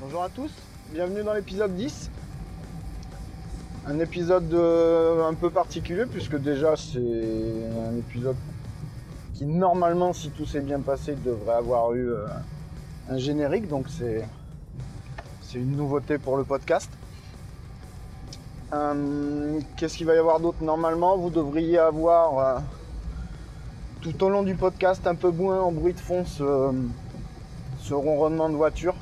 Bonjour à tous, bienvenue dans l'épisode 10. Un épisode euh, un peu particulier puisque déjà c'est un épisode qui normalement si tout s'est bien passé devrait avoir eu euh, un générique donc c'est une nouveauté pour le podcast. Euh, Qu'est-ce qu'il va y avoir d'autre normalement? Vous devriez avoir tout au long du podcast un peu moins en bruit de fond ce, ce ronronnement de voiture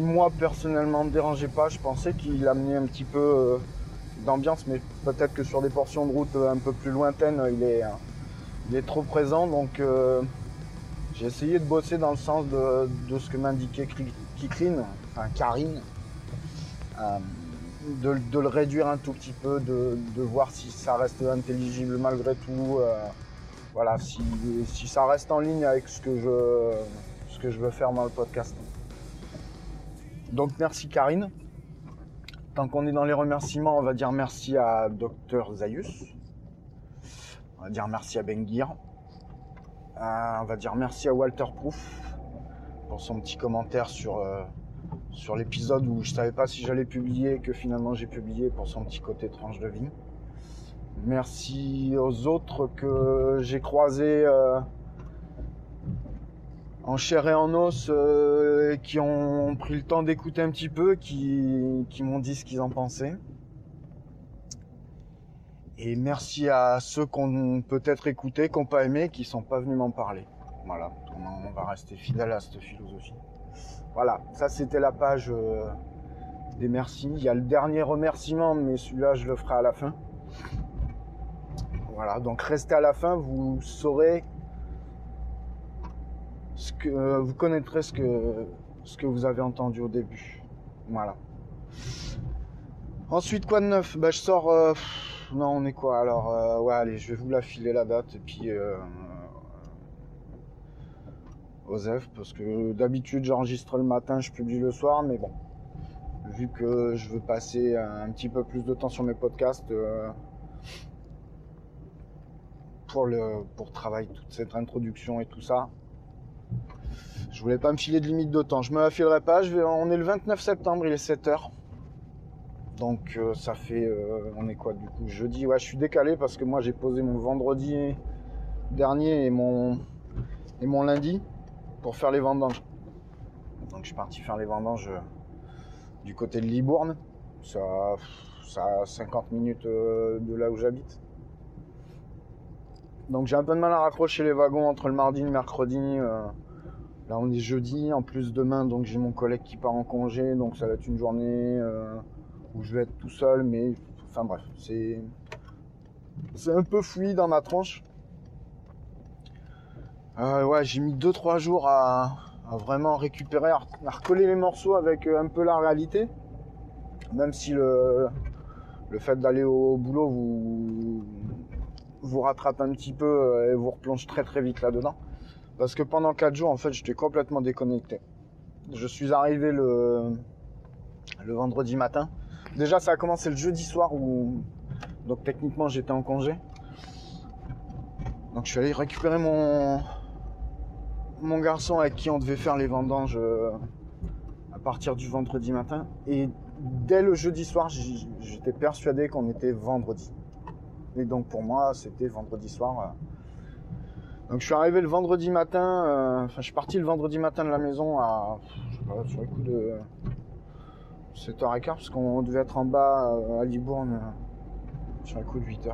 moi personnellement me dérangeait pas. Je pensais qu'il amenait un petit peu euh, d'ambiance, mais peut-être que sur des portions de route euh, un peu plus lointaines, il est, euh, il est trop présent. Donc euh, j'ai essayé de bosser dans le sens de, ce que m'indiquait Kri- Kikrine, enfin Karine, euh, de, le réduire un tout petit peu, de, voir si ça reste intelligible malgré tout. euh, voilà, si, ça reste en ligne avec ce que je veux faire dans le podcast. Donc merci Karine. Tant qu'on est dans les remerciements, on va dire merci à Dr Zayus. On va dire merci à Bengir. Euh, on va dire merci à Walter Proof pour son petit commentaire sur, euh, l'épisode où je savais pas si j'allais publier que finalement j'ai publié pour son petit côté tranche de vie. Merci aux autres que j'ai croisés euh, en chair et en os euh, qui ont pris le temps d'écouter un petit peu, qui, m'ont dit ce qu'ils en pensaient. Et merci à ceux qu'on peut-être écouté, qui n'ont pas aimé, qui sont pas venus m'en parler. Voilà, on on va rester fidèle à cette philosophie. Voilà, ça c'était la page euh, des merci. Il y a le dernier remerciement, mais celui-là je le ferai à la fin. Voilà, donc restez à la fin, vous saurez ce que vous connaîtrez ce que ce que vous avez entendu au début. Voilà. Ensuite quoi de neuf? Bah je sors euh, non on est quoi alors euh, ouais allez je vais vous la filer la date et puis euh, Osef parce que d'habitude j'enregistre le matin je publie le soir mais bon vu que je veux passer un petit peu plus de temps sur mes podcasts euh, pour le pour travailler toute cette introduction et tout ça je voulais pas me filer de limite de temps. Je me la filerai pas. On est le 29 septembre, il est 7h. Donc euh, ça fait... euh, on est quoi du coup Jeudi? Ouais, je suis décalé parce que moi j'ai posé mon vendredi dernier et mon, lundi pour faire les vendanges. Donc je suis parti faire les vendanges euh, du côté de Libourne. Ça, ça a 50 minutes de là où j'habite. Donc j'ai un peu de mal à raccrocher les wagons entre le mardi et le mercredi. Là, on est jeudi. En plus, demain, donc j'ai mon collègue qui part en congé, donc ça va être une journée euh, où je vais être tout seul. Mais enfin bref, c'est un peu fouillis dans ma tronche. Euh, ouais, j'ai mis 2-3 jours à, vraiment récupérer, à, recoller les morceaux avec euh, un peu la réalité. Même si le, le fait d'aller au boulot vous, vous rattrape un petit peu euh, et vous replonge très très vite là-dedans. Parce que pendant 4 jours, en fait, j'étais complètement déconnecté. Je suis arrivé le, le vendredi matin. Déjà, ça a commencé le jeudi soir où, donc techniquement, j'étais en congé. Donc, je suis allé récupérer mon, mon garçon avec qui on devait faire les vendanges euh, à partir du vendredi matin. Et dès le jeudi soir, j'étais persuadé qu'on était vendredi. Et donc, pour moi, c'était vendredi soir. Donc je suis arrivé le vendredi matin, euh, enfin je suis parti le vendredi matin de la maison à, je sais pas, sur le coup de 7h15 parce qu'on devait être en bas euh, à Libourne euh, sur le coup de 8h.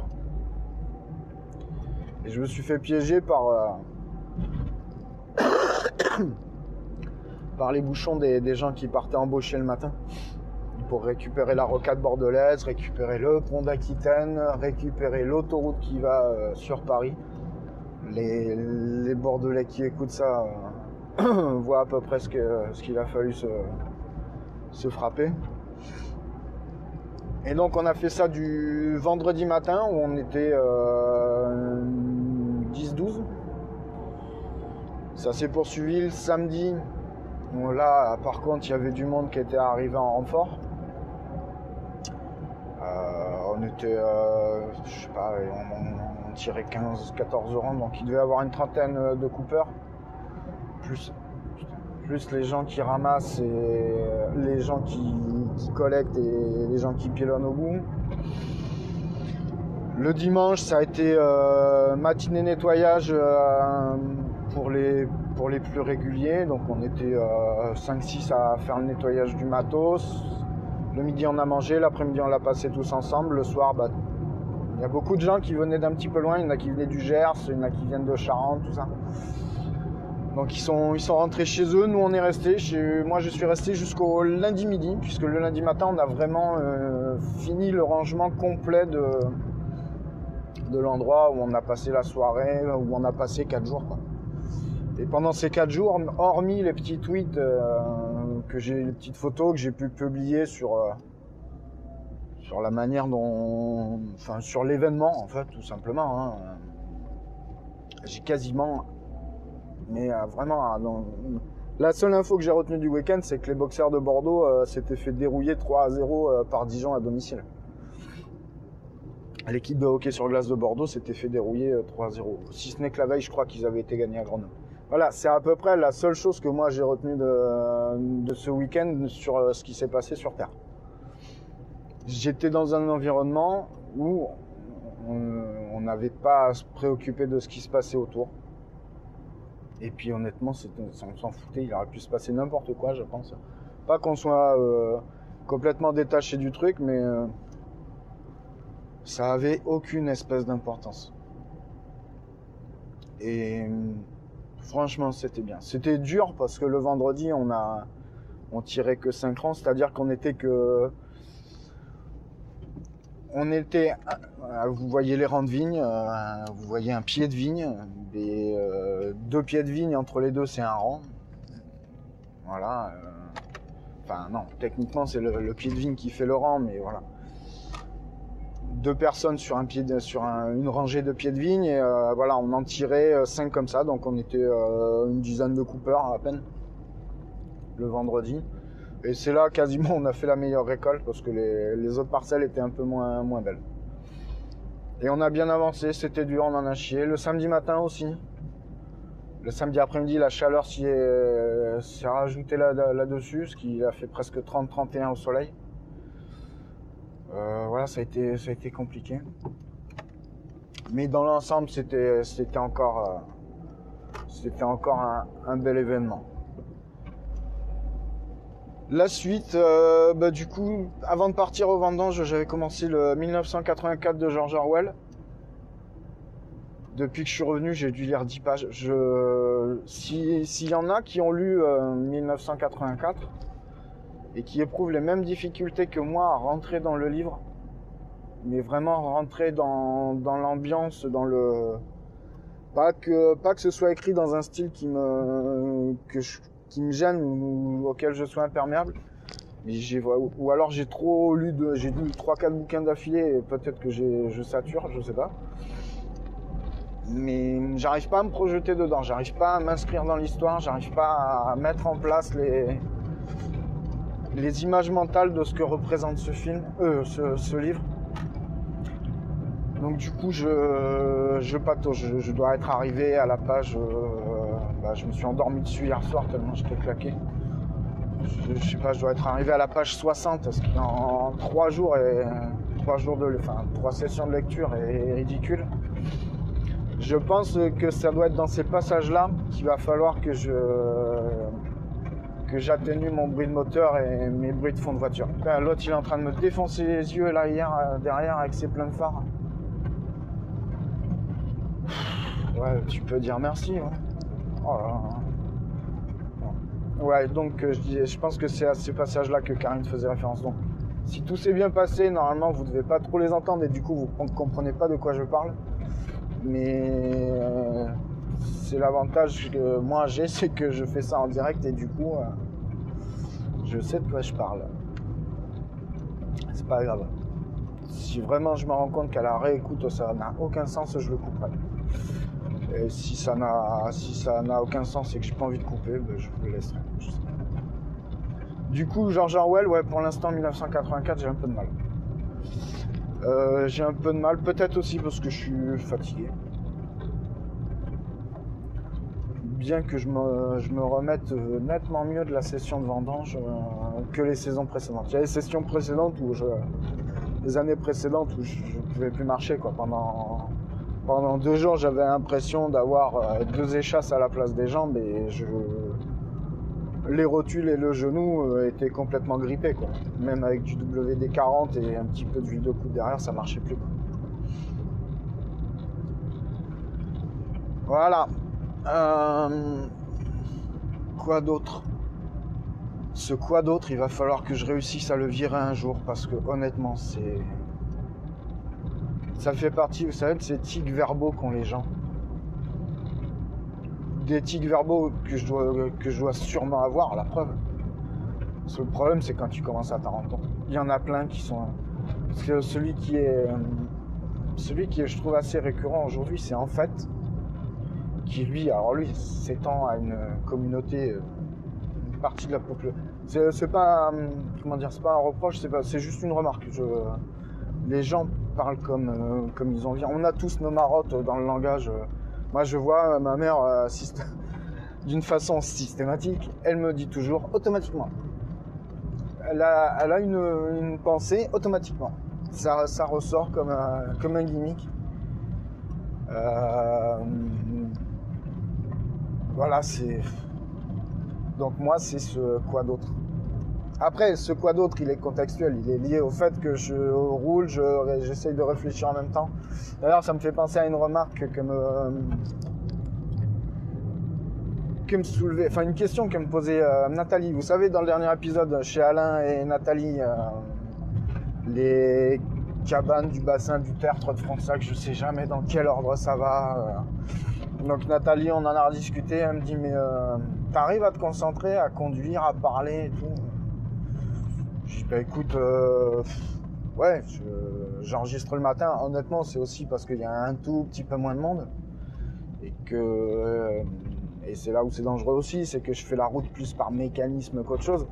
Et je me suis fait piéger par, par les bouchons des, gens qui partaient embaucher le matin pour récupérer la rocade bordelaise, récupérer le pont d'Aquitaine, récupérer l'autoroute qui va sur Paris. Les, Bordelais qui écoutent ça euh, voient à peu près ce qu'il a fallu se, frapper. Et donc on a fait ça du vendredi matin où on était 10-12. Euh, ça s'est poursuivi le samedi. là, par contre, il y avait du monde qui était arrivé en renfort. Euh, on était, je sais pas, on, tirait 15-14 euros, donc il devait avoir une trentaine de coupeurs. Plus, plus les gens qui ramassent et les gens qui, collectent et les gens qui pilonnent au bout. Le dimanche, ça a été euh, matinée nettoyage euh, pour, les, pour les plus réguliers. Donc on était 5-6 euh, à faire le nettoyage du matos. Le midi, on a mangé. L'après-midi, on l'a passé tous ensemble. Le soir, bah, il y a beaucoup de gens qui venaient d'un petit peu loin. Il y en a qui venaient du Gers, il y en a qui viennent de Charente, tout ça. Donc ils sont, ils sont rentrés chez eux, nous on est restés. moi je suis resté jusqu'au lundi midi, puisque le lundi matin on a vraiment euh, fini le rangement complet de, de l'endroit où on a passé la soirée, où on a passé 4 jours. Et pendant ces 4 jours, hormis les petits tweets, euh, que j'ai, les petites photos que j'ai pu publier sur, euh, sur la manière dont. Sur l'événement en fait, tout simplement. Hein, j'ai quasiment mais euh, vraiment, euh, la seule info que j'ai retenue du week-end, c'est que les boxeurs de Bordeaux euh, s'étaient fait dérouiller 3 à 0 par Dijon à domicile. L'équipe de hockey sur glace de Bordeaux s'était fait dérouiller 3 à 0. Si ce n'est que la veille, je crois qu'ils avaient été gagnés à Grenoble. Voilà, c'est à peu près la seule chose que moi j'ai retenue de, ce week-end sur ce qui s'est passé sur Terre. J'étais dans un environnement où on n'avait pas à se préoccuper de ce qui se passait autour. Et puis honnêtement, on s'en foutait, il aurait pu se passer n'importe quoi, je pense. Pas qu'on soit euh, complètement détaché du truc, mais euh, ça avait aucune espèce d'importance. Et franchement, c'était bien. C'était dur parce que le vendredi, on on tirait que 5 rangs, c'est-à-dire qu'on était que on était, euh, vous voyez les rangs de vigne, euh, vous voyez un pied de vigne, euh, deux pieds de vigne entre les deux, c'est un rang. Voilà. Enfin non, techniquement c'est le, pied de vigne qui fait le rang, mais voilà. Deux personnes sur un pied, sur une rangée de pieds de vigne, et voilà, on en tirait cinq comme ça, donc on était une dizaine de coupeurs à peine le vendredi. Et c'est là quasiment on a fait la meilleure récolte parce que les, autres parcelles étaient un peu moins, moins belles. Et on a bien avancé, c'était dur, on en a chié. Le samedi matin aussi. Le samedi après-midi, la chaleur s'y est, rajoutée là-dessus, ce qui a fait presque 30-31 au soleil. Euh, voilà, ça a, été, ça a été compliqué. Mais dans l'ensemble, c'était encore, euh, c'était encore un bel événement. La suite, euh, bah, du coup, avant de partir au vendange, j'avais commencé le 1984 de George Orwell. Depuis que je suis revenu, j'ai dû lire 10 pages. Je... S'il y en a qui ont lu 1984 euh, et qui éprouvent les mêmes difficultés que moi à rentrer dans le livre, mais vraiment rentrer dans, l'ambiance, dans le... Pas que, pas que ce soit écrit dans un style qui me... que je qui me gêne ou, auquel je sois imperméable. ou alors j'ai trop lu j'ai lu 3-4 bouquins d'affilée et peut-être que je sature, je sais pas. Mais j'arrive pas à me projeter dedans, j'arrive pas à m'inscrire dans l'histoire, j'arrive pas à mettre en place les, les images mentales de ce que représente ce film, euh, ce, livre. Donc du coup, je, je patauge. Je, dois être arrivé à la page euh, bah, je me suis endormi dessus hier soir tellement j'étais claqué. Je, je, sais pas, je dois être arrivé à la page 60 parce qu'en trois jours et trois jours de, enfin trois sessions de lecture est ridicule. Je pense que ça doit être dans ces passages-là qu'il va falloir que je que j'atténue mon bruit de moteur et mes bruits de fond de voiture. L'autre il est en train de me défoncer les yeux là hier euh, derrière avec ses pleins de phares. Ouais, tu peux dire merci. Ouais. Oh Ouais, donc euh, je, je pense que c'est à ces passages-là que Karine faisait référence. Donc, si tout s'est bien passé, normalement, vous devez pas trop les entendre et du coup, vous ne comprenez pas de quoi je parle. Mais euh, c'est l'avantage que moi j'ai, c'est que je fais ça en direct et du coup, euh, je sais de quoi je parle. C'est pas grave. Si vraiment je me rends compte qu'à la réécoute, ça n'a aucun sens, je le couperai. Et si ça n'a si aucun sens et que j'ai pas envie de couper, ben, je vous le laisserai. Du coup, George Orwell, ouais, pour l'instant 1984, j'ai un peu de mal. Euh, j'ai un peu de mal, peut-être aussi parce que je suis fatigué. Bien que je me, remette euh, nettement mieux de la session de vendange euh, que les saisons précédentes. Il y a les sessions précédentes où je, les années précédentes où je, ne pouvais plus marcher quoi. Pendant, pendant deux jours, j'avais l'impression d'avoir deux échasses à la place des jambes et je, les rotules et le genou euh, étaient complètement grippés. Quoi. Même avec du WD-40 et un petit peu d'huile de coude derrière, ça marchait plus. Voilà. Euh, quoi d'autre? Ce quoi d'autre, il va falloir que je réussisse à le virer un jour parce que honnêtement, c'est. Ça fait partie, vous savez, de ces tics verbaux qu'ont les gens des tics verbaux que je dois, que je dois sûrement avoir, la preuve. Parce que le problème, c'est quand tu commences à t'en rendre. Il y en a plein qui sont. Parce que celui qui est. Celui qui est, je trouve, assez récurrent aujourd'hui, c'est en fait. Qui lui, alors lui, s'étend à une communauté, une partie de la population. C'est pas. Comment dire, c'est pas un reproche, c'est juste une remarque. Je, les gens parlent comme, comme ils ont envie. On a tous nos marottes dans le langage. Moi, je vois ma mère euh, d'une façon systématique, elle me dit toujours automatiquement. Elle a, une, pensée automatiquement. Ça, ressort comme un, comme un gimmick. Euh, voilà, c'est. Donc, moi, c'est ce quoi d'autre? Après, ce quoi d'autre, il est contextuel. Il est lié au fait que je roule, j'essaye de réfléchir en même temps. D'ailleurs, ça me fait penser à une remarque que me, que me soulevait, enfin une question que me posait euh, Nathalie. Vous savez, dans le dernier épisode, chez Alain et Nathalie, euh, les cabanes du bassin du tertre de Fronsac, je sais jamais dans quel ordre ça va. Euh. Donc Nathalie, on en a rediscuté. Elle me dit mais t'arrives à te concentrer, à conduire, à parler et tout? Je dis bah écoute, ouais, j'enregistre le matin. Honnêtement, c'est aussi parce qu'il y a un tout petit peu moins de monde et que et c'est là où c'est dangereux aussi, c'est que je fais la route plus par mécanisme qu'autre chose.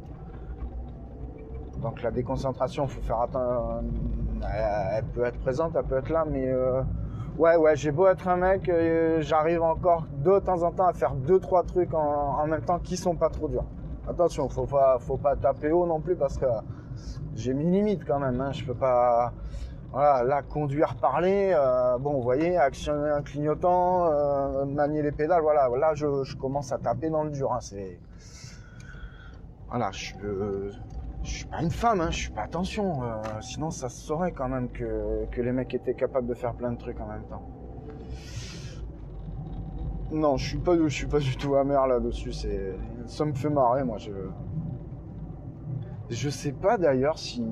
Donc la déconcentration, faut faire attention. Elle peut être présente, elle peut être là, mais euh, ouais, ouais, j'ai beau être un mec, euh, j'arrive encore de temps en temps à faire deux, trois trucs en, même temps qui sont pas trop durs. Attention, faut pas, faut pas taper haut non plus parce que j'ai mes limites quand même. Hein. Je peux pas, voilà, là, conduire, parler, euh, bon, vous voyez, actionner un clignotant, euh, manier les pédales, voilà, là, je, commence à taper dans le dur. Hein, voilà, je, suis pas une femme, hein, je suis pas attention. Euh, sinon, ça se saurait quand même que, que les mecs étaient capables de faire plein de trucs en même temps. Non, je suis pas, je suis pas du tout amer là-dessus. C'est, ça me fait marrer, moi. Je, je sais pas d'ailleurs si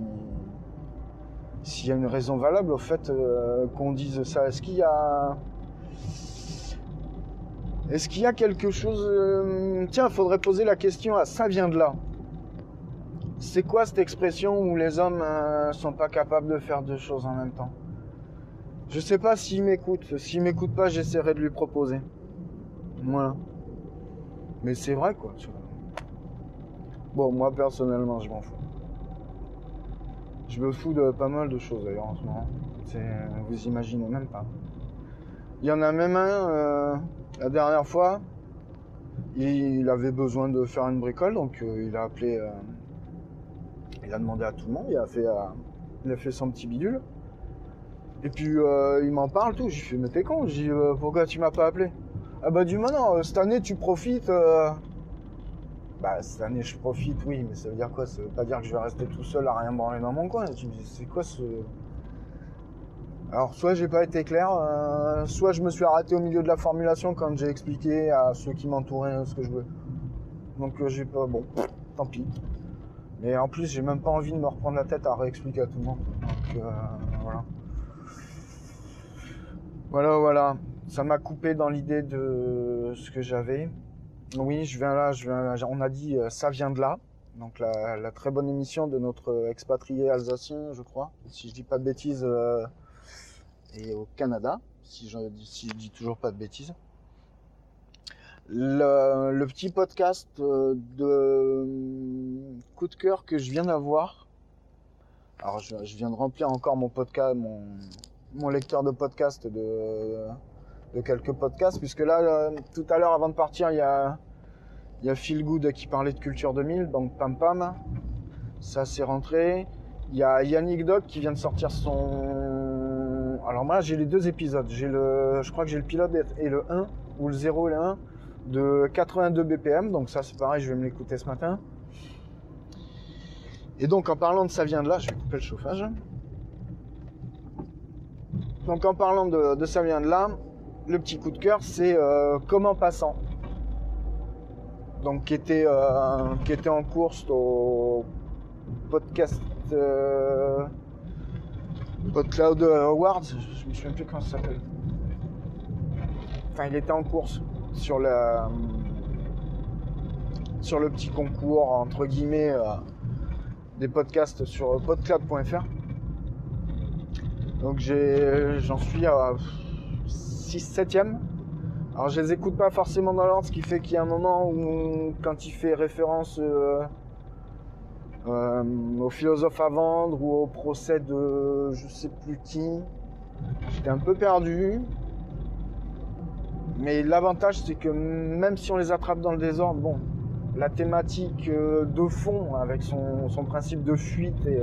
s'il y a une raison valable au fait euh, qu'on dise ça. Est-ce qu'il y a. Est-ce qu'il y a quelque chose. Euh, tiens, faudrait poser la question à ça vient de là. C'est quoi cette expression où les hommes euh, sont pas capables de faire deux choses en même temps? Je sais pas s'il m'écoute. S'il m'écoute pas, j'essaierai de lui proposer. Voilà. Mais c'est vrai quoi. Bon, moi personnellement, je m'en fous. Je me fous de pas mal de choses d'ailleurs en ce moment. Vous imaginez même pas. Il y en a même un, euh, la dernière fois, il avait besoin de faire une bricole, donc euh, il a appelé, euh, il a demandé à tout le monde, il a fait, il a fait son petit bidule. Et puis il m'en parle tout, j'ai fait mais t'es con, j'ai dit pourquoi tu m'as pas appelé? Ah bah du maintenant, cette année tu profites, bah, cette année, je profite, oui, mais ça veut dire quoi? Ça veut pas dire que je vais rester tout seul à rien branler dans mon coin. tu me dis, c'est quoi ce? Alors, soit j'ai pas été clair, euh, soit je me suis arrêté au milieu de la formulation quand j'ai expliqué à ceux qui m'entouraient ce que je veux. Donc euh, j'ai pas. Bon, tant pis. Mais en plus, j'ai même pas envie de me reprendre la tête à réexpliquer à tout le monde. Donc euh, voilà. Voilà, voilà. Ça m'a coupé dans l'idée de ce que j'avais. Oui, je viens là, on a dit euh, ça vient de là. Donc la, très bonne émission de notre expatrié alsacien, je crois, si je dis pas de bêtises, euh, et au Canada, si je, dis toujours pas de bêtises. Le, petit podcast euh, de coup de cœur que je viens d'avoir. Alors je, je, viens de remplir encore mon podcast, mon, mon lecteur de podcast de, de quelques podcasts, puisque là, euh, tout à l'heure avant de partir, il y a il y a Phil Good qui parlait de Culture 2000, donc Pam Pam. Ça s'est rentré. Il y a Yannick Doc qui vient de sortir son. Alors moi j'ai les deux épisodes. J'ai le, je crois que j'ai le pilote et le 1 ou le 0 et le 1 de 82 BPM. Donc ça c'est pareil, je vais me l'écouter ce matin. Et donc en parlant de ça vient de là, je vais couper le chauffage. Donc en parlant de ça vient de là, le petit coup de cœur c'est euh, comment passant donc qui était, euh, qui était en course au podcast euh, PodCloud Awards, je me souviens plus comment ça s'appelle. Enfin, il était en course sur la sur le petit concours entre guillemets euh, des podcasts sur podcloud.fr. Donc j'en suis à 6 7 alors je les écoute pas forcément dans l'ordre, ce qui fait qu'il y a un moment où quand il fait référence euh, euh, au philosophe à vendre ou au procès de je sais plus qui, j'étais un peu perdu. Mais l'avantage c'est que même si on les attrape dans le désordre, bon, la thématique euh, de fond avec son, son principe de fuite et,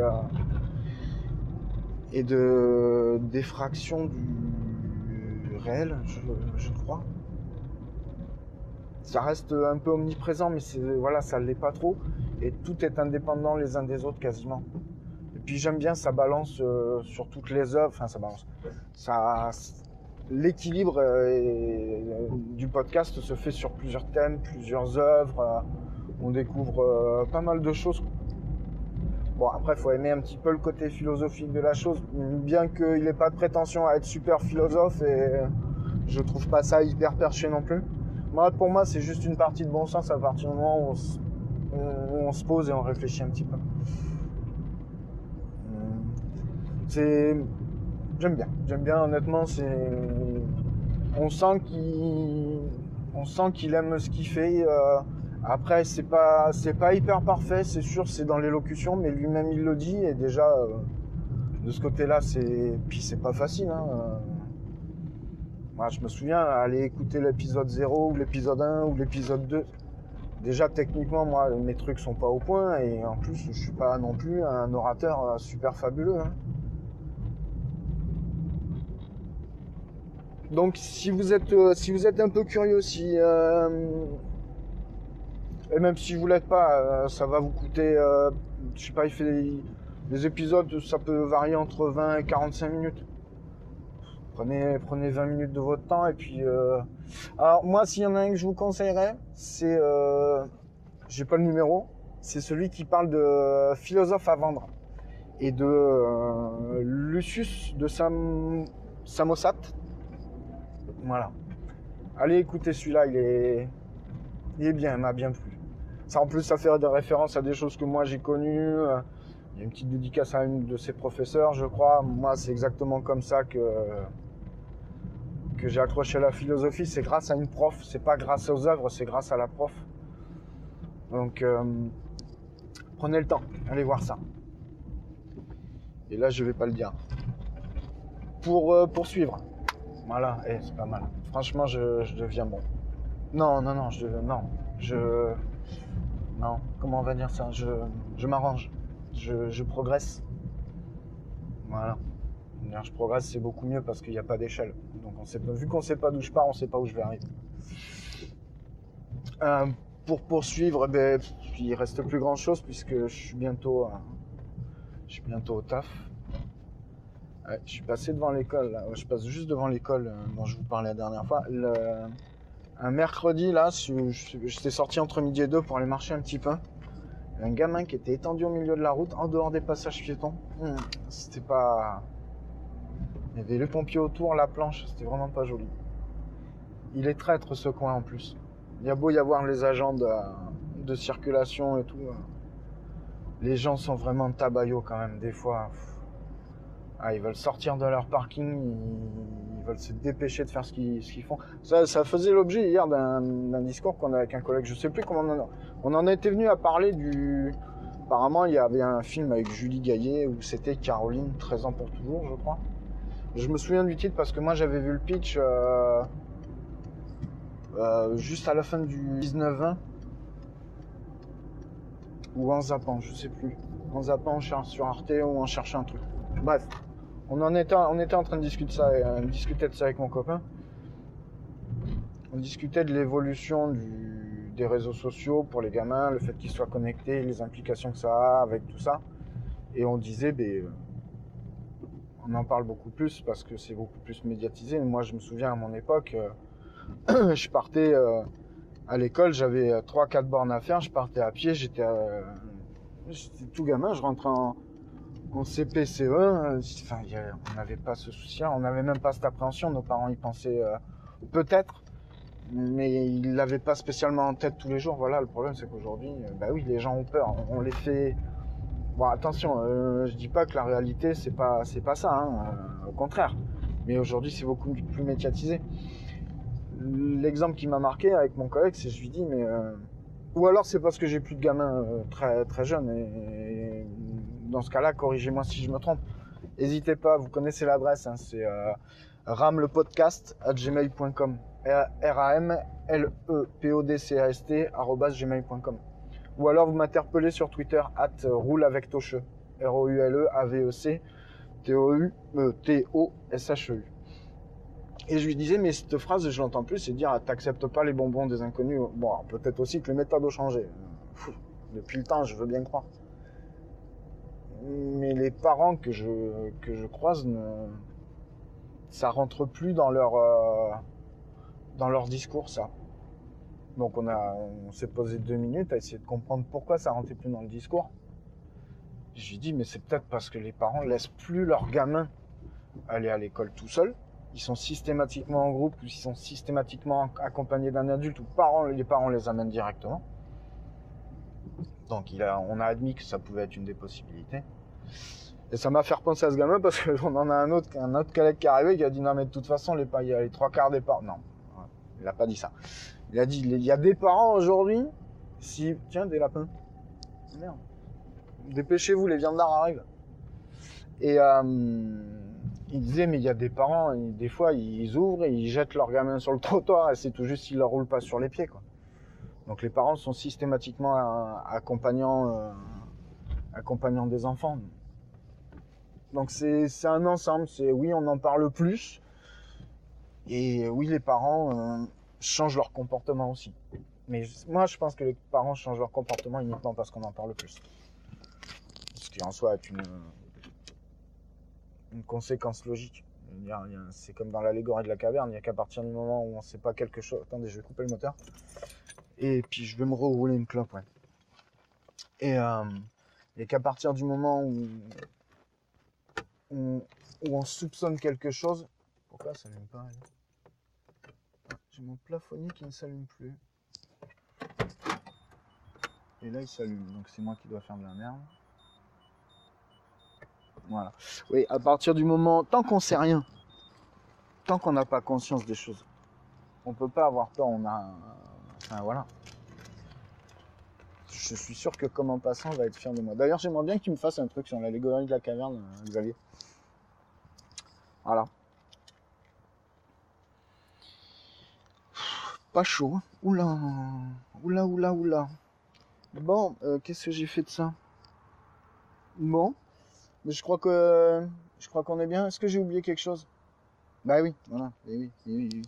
et de d'effraction du réel, je, crois ça reste un peu omniprésent, mais voilà, ça l'est pas trop. Et tout est indépendant les uns des autres quasiment. Et puis j'aime bien ça balance euh, sur toutes les œuvres. Enfin, ça balance. Ça, l'équilibre euh, du podcast se fait sur plusieurs thèmes, plusieurs œuvres. Euh, on découvre pas mal de choses. Bon, après, il faut aimer un petit peu le côté philosophique de la chose, bien qu'il n'ait pas de prétention à être super philosophe et je trouve pas ça hyper perché non plus. Moi, pour moi, c'est juste une partie de bon sens à partir du moment où on, se, où on se pose et on réfléchit un petit peu. C'est, j'aime bien, j'aime bien. Honnêtement, c'est, on sent qu'il, on sent qu'il aime ce qu'il fait. Euh, après, c'est pas, c'est pas hyper parfait, c'est sûr, c'est dans l'élocution, mais lui-même il le dit et déjà euh, de ce côté-là, c'est, puis c'est pas facile. Hein, euh, moi, je me souviens aller écouter l'épisode 0 ou l'épisode 1 ou l'épisode 2. Déjà, techniquement, moi, mes trucs sont pas au point et en plus, je suis pas non plus un orateur euh, super fabuleux. Hein. Donc, si vous êtes, si vous êtes un peu curieux, si euh, et même si vous l'êtes pas, euh, ça va vous coûter, euh, je sais pas, il fait des, des épisodes, ça peut varier entre 20 et 45 minutes. Prenez, prenez 20 minutes de votre temps et puis. Euh... Alors moi, s'il y en a un que je vous conseillerais, c'est, euh... j'ai pas le numéro, c'est celui qui parle de philosophe à vendre et de euh... Lucius de Sam... Samosat. Voilà. Allez écouter celui-là, il est, il est bien, il m'a bien plu. Ça en plus, ça fait des références à des choses que moi j'ai connues. Il y a une petite dédicace à une de ses professeurs, je crois. Moi, c'est exactement comme ça que que j'ai accroché à la philosophie, c'est grâce à une prof. C'est pas grâce aux œuvres, c'est grâce à la prof. Donc, euh, prenez le temps, allez voir ça. Et là, je vais pas le dire. Pour euh, poursuivre. Voilà, eh, c'est pas mal. Franchement, je, je, deviens bon. Non, non, non, je non, je non. Comment on va dire ça? Je, m'arrange. Je, je progresse. Voilà je progresse, c'est beaucoup mieux parce qu'il n'y a pas d'échelle. Donc, on sait, vu qu'on ne sait pas d'où je pars, on ne sait pas où je vais arriver. Euh, pour poursuivre, eh ben, il reste plus grand chose puisque je suis bientôt, euh, je suis bientôt au taf. Je suis passé devant l'école, je passe juste devant l'école euh, dont je vous parlais la dernière fois. Un mercredi, là, j'étais sorti entre midi et deux pour aller marcher un petit peu. Un gamin qui était étendu au milieu de la route, en dehors des passages piétons. Hmm, c'était pas. Il y avait le pompier autour, la planche, c'était vraiment pas joli. Il est traître ce coin en plus. Il y a beau y avoir les agents de, circulation et tout. Euh, les gens sont vraiment tabayaux quand même, des fois. Ah, ils veulent sortir de leur parking, ils, veulent se dépêcher de faire ce qu'ils font. Ça, ça faisait l'objet hier d'un discours qu'on a avec un collègue. Je sais plus comment on en. On en était venu à parler du. Apparemment, il y avait un film avec Julie Gaillet où c'était Caroline, 13 ans pour toujours, je crois. Je me souviens du titre parce que moi j'avais vu le pitch euh, euh, juste à la fin du 19-20 ou en zappant, je sais plus. En zappant sur Arte ou en cherchant un truc. Bref, on était, en train de euh, discuter de ça avec mon copain. On discutait de l'évolution des réseaux sociaux pour les gamins, le fait qu'ils soient connectés, les implications que ça a avec tout ça. Et on disait, ben, on en parle beaucoup plus parce que c'est beaucoup plus médiatisé. Moi, je me souviens à mon époque, euh, je partais euh, à l'école, j'avais 3-4 bornes à faire, je partais à pied, j'étais tout gamin, je rentrais en, en CPCE, enfin, on n'avait pas ce souci, on n'avait même pas cette appréhension. Nos parents y pensaient euh, peut-être, mais ils l'avaient pas spécialement en tête tous les jours. Voilà, le problème c'est qu'aujourd'hui, euh, bah oui, les gens ont peur. On, les fait. Attention, euh, je dis pas que la réalité c'est pas pas ça, hein, au contraire. Mais aujourd'hui, c'est beaucoup plus médiatisé. L'exemple qui m'a marqué avec mon collègue, c'est je lui dis mais ou alors c'est parce que j'ai plus de gamins très très jeunes dans ce cas-là, corrigez-moi si je me trompe. N'hésitez pas, vous connaissez l'adresse, hein, c'est euh, ramlepodcast.gmail.com. R-A-M-L-E-P-O-D-C-A-S-T gmail.com. Ou alors vous m'interpellez sur Twitter, at roule avec Tocheux. R-O-U-L-E-A-V-E-C T-O-U-T-O-S-H-E-U. Et je lui disais, mais cette phrase, je l'entends plus, c'est dire, ah, t'acceptes pas les bonbons des inconnus. Bon, peut-être aussi que les méthodes ont changé. depuis le temps, je veux bien croire mais les parents que je, que je croise, ne, ça rentre plus dans leur, euh, dans leur discours, ça. Donc on, a, on s'est posé deux minutes à essayer de comprendre pourquoi ça rentrait plus dans le discours. J'ai dit, mais c'est peut-être parce que les parents laissent plus leurs gamins aller à l'école tout seuls. Ils sont systématiquement en groupe ou ils sont systématiquement accompagnés d'un adulte ou parents, les parents les amènent directement. Donc on a admis que ça pouvait être une des possibilités. Et ça m'a fait penser à ce gamin parce qu'on en a un autre, un autre collègue qui est arrivé qui a dit non mais de toute façon les, il y a les trois quarts des parents. Non, il a pas dit ça. Il a dit il y a des parents aujourd'hui. Si tiens des lapins. Merde. Dépêchez-vous, les viandards arrivent. Et euh, il disait mais il y a des parents, des fois ils ouvrent et ils jettent leur gamin sur le trottoir et c'est tout juste s'ils leur roulent pas sur les pieds quoi. Donc les parents sont systématiquement accompagnants, euh, accompagnants des enfants. Donc c'est un ensemble, c'est oui on en parle plus, et oui les parents euh, changent leur comportement aussi. Mais moi je pense que les parents changent leur comportement uniquement parce qu'on en parle plus. Ce qui en soi est une, une conséquence logique. C'est comme dans l'allégorie de la caverne, il n'y a qu'à partir du moment où on ne sait pas quelque chose. Attendez, je vais couper le moteur. Et puis je vais me rouler une clope, ouais. Et, euh, et qu'à partir du moment où on, soupçonne quelque chose. Pourquoi ça s'allume pas J'ai mon plafonnier qui ne s'allume plus. Et là il s'allume, donc c'est moi qui dois faire de la merde. Voilà. Oui, à partir du moment, tant qu'on sait rien, tant qu'on n'a pas conscience des choses, on peut pas avoir peur. On a, Voilà. Je suis sûr que comme en passant, va être fier de moi. D'ailleurs, j'aimerais bien qu'il me fasse un truc sur l'allégorie de la caverne, euh, Xavier. Voilà. Pas chaud. Hein. Oula. Oula, oula, oula. Bon, euh, qu'est-ce que j'ai fait de ça? Bon. Mais je crois que je crois qu'on est bien. Est-ce que j'ai oublié quelque chose? Bah oui, voilà. Eh oui, eh oui, oui.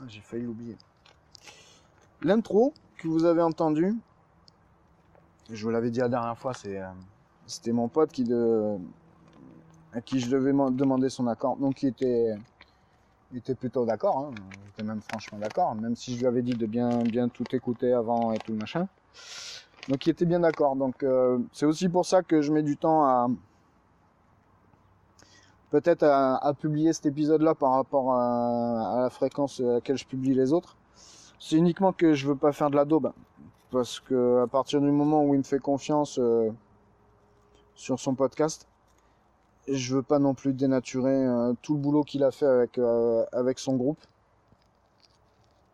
Ah, j'ai failli l'oublier. L'intro que vous avez entendu, je vous l'avais dit la dernière fois, euh, c'était mon pote qui à qui je devais demander son accord, donc il était plutôt d'accord, hein. était même franchement d'accord, même si je lui avais dit de bien, bien tout écouter avant et tout le machin. Donc il était bien d'accord. Donc euh, c'est aussi pour ça que je mets du temps à peut-être à, publier cet épisode-là par rapport à, la fréquence à laquelle je publie les autres. C'est uniquement que je veux pas faire de la daube, parce que à partir du moment où il me fait confiance euh, sur son podcast, je veux pas non plus dénaturer euh, tout le boulot qu'il a fait avec euh, avec son groupe,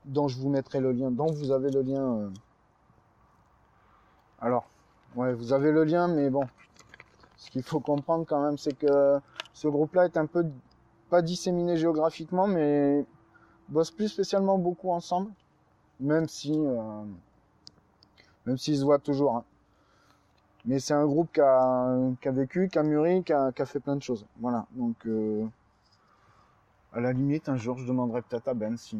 dont je vous mettrai le lien, dont vous avez le lien. Alors, ouais, vous avez le lien, mais bon, ce qu'il faut comprendre quand même, c'est que ce groupe-là est un peu pas disséminé géographiquement, mais bosse plus spécialement beaucoup ensemble, même si euh, même s'ils se voient toujours. Hein. Mais c'est un groupe qui a, qui a, vécu, qui a mûri, qui a, qui a fait plein de choses. Voilà. Donc euh, à la limite, un jour, je demanderai peut-être à Ben si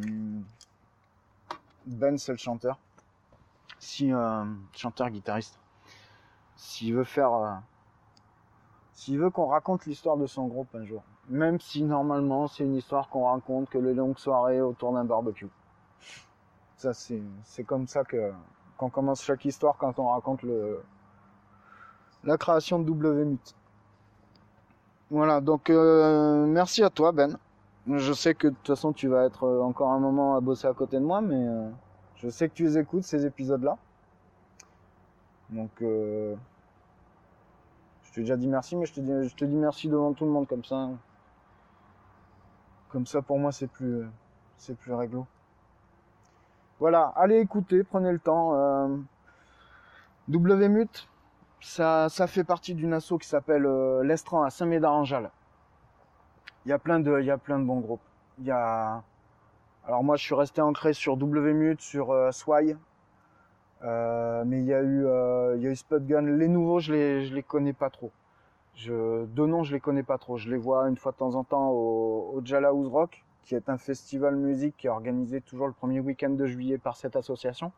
Ben c'est le chanteur, si euh, chanteur guitariste, s'il veut faire euh, s'il veut qu'on raconte l'histoire de son groupe un jour, même si normalement c'est une histoire qu'on raconte que les longues soirées autour d'un barbecue. Ça c'est comme ça que qu'on commence chaque histoire quand on raconte le la création de WMUT. Voilà, donc euh, merci à toi Ben. Je sais que de toute façon tu vas être euh, encore un moment à bosser à côté de moi, mais euh, je sais que tu écoutes ces épisodes-là. Donc j'ai déjà dit merci, mais je te, dis, je te dis merci devant tout le monde comme ça. Comme ça, pour moi, c'est plus, c'est plus réglo. Voilà, allez écouter, prenez le temps. Euh, WMUT, ça, ça fait partie d'une asso qui s'appelle euh, l'Estran à Saint-Médard-en-Jalles. Il y a plein de, il y a plein de bons groupes. Il y a, alors moi, je suis resté ancré sur WMUT, sur euh, euh, mais il y a eu, euh, il y a eu. Les nouveaux, je les, je les connais pas trop. Je, de nom, je les connais pas trop. Je les vois une fois de temps en temps au, au Jala House Rock, qui est un festival musique qui est organisé toujours le premier week-end de juillet par cette association.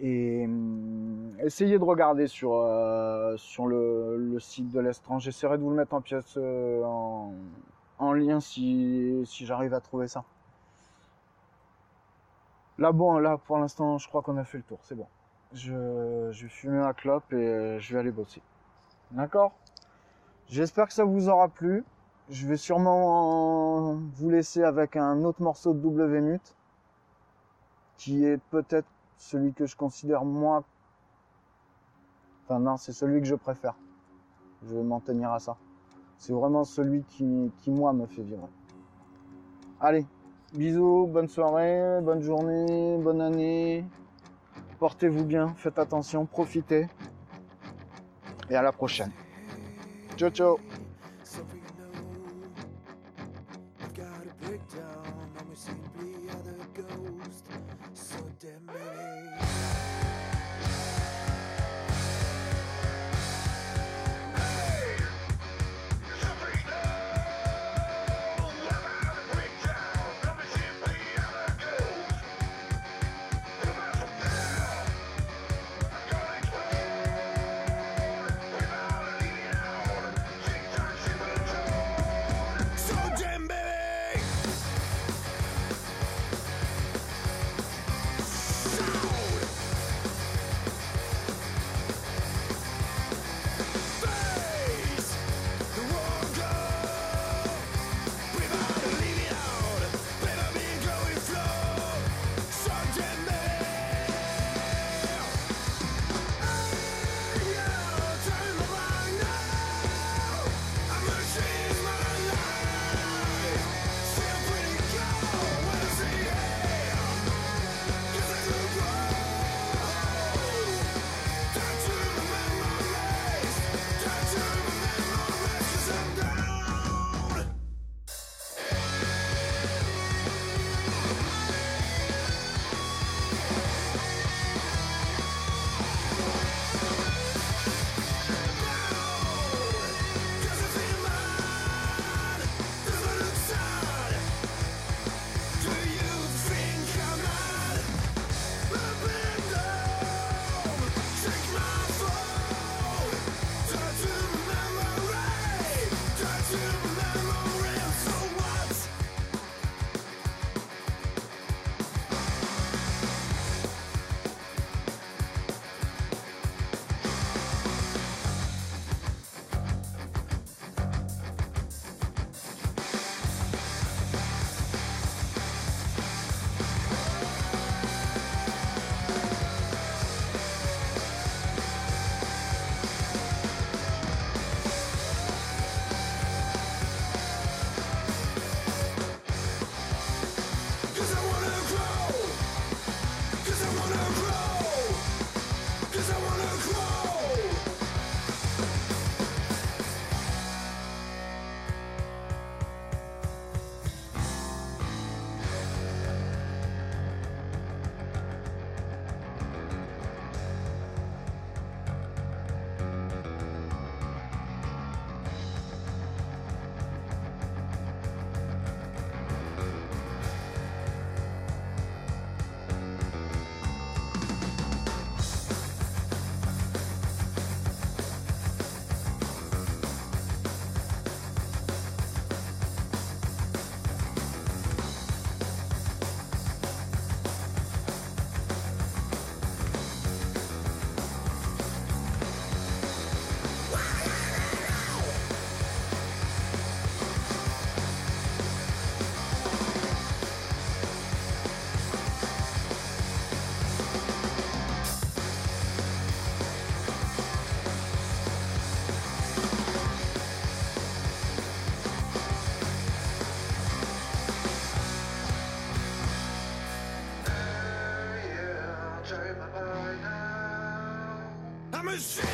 Et hum, essayez de regarder sur, euh, sur le, site de l'Estrange. J'essaierai de vous le mettre en pièce, euh, en, en, lien si, si j'arrive à trouver ça. Là, bon, là, pour l'instant, je crois qu'on a fait le tour. C'est bon. Je, je vais fumer ma clope et euh, je vais aller bosser. D'accord? J'espère que ça vous aura plu. Je vais sûrement vous laisser avec un autre morceau de WMUT qui est peut-être celui que je considère moi. Enfin, non, c'est celui que je préfère. Je vais m'en tenir à ça. C'est vraiment celui qui, qui, moi, me fait vivre. Allez, Bisous, bonne soirée, bonne journée, bonne année. Portez-vous bien, faites attention, profitez. Et à la prochaine. Ciao, ciao. shit.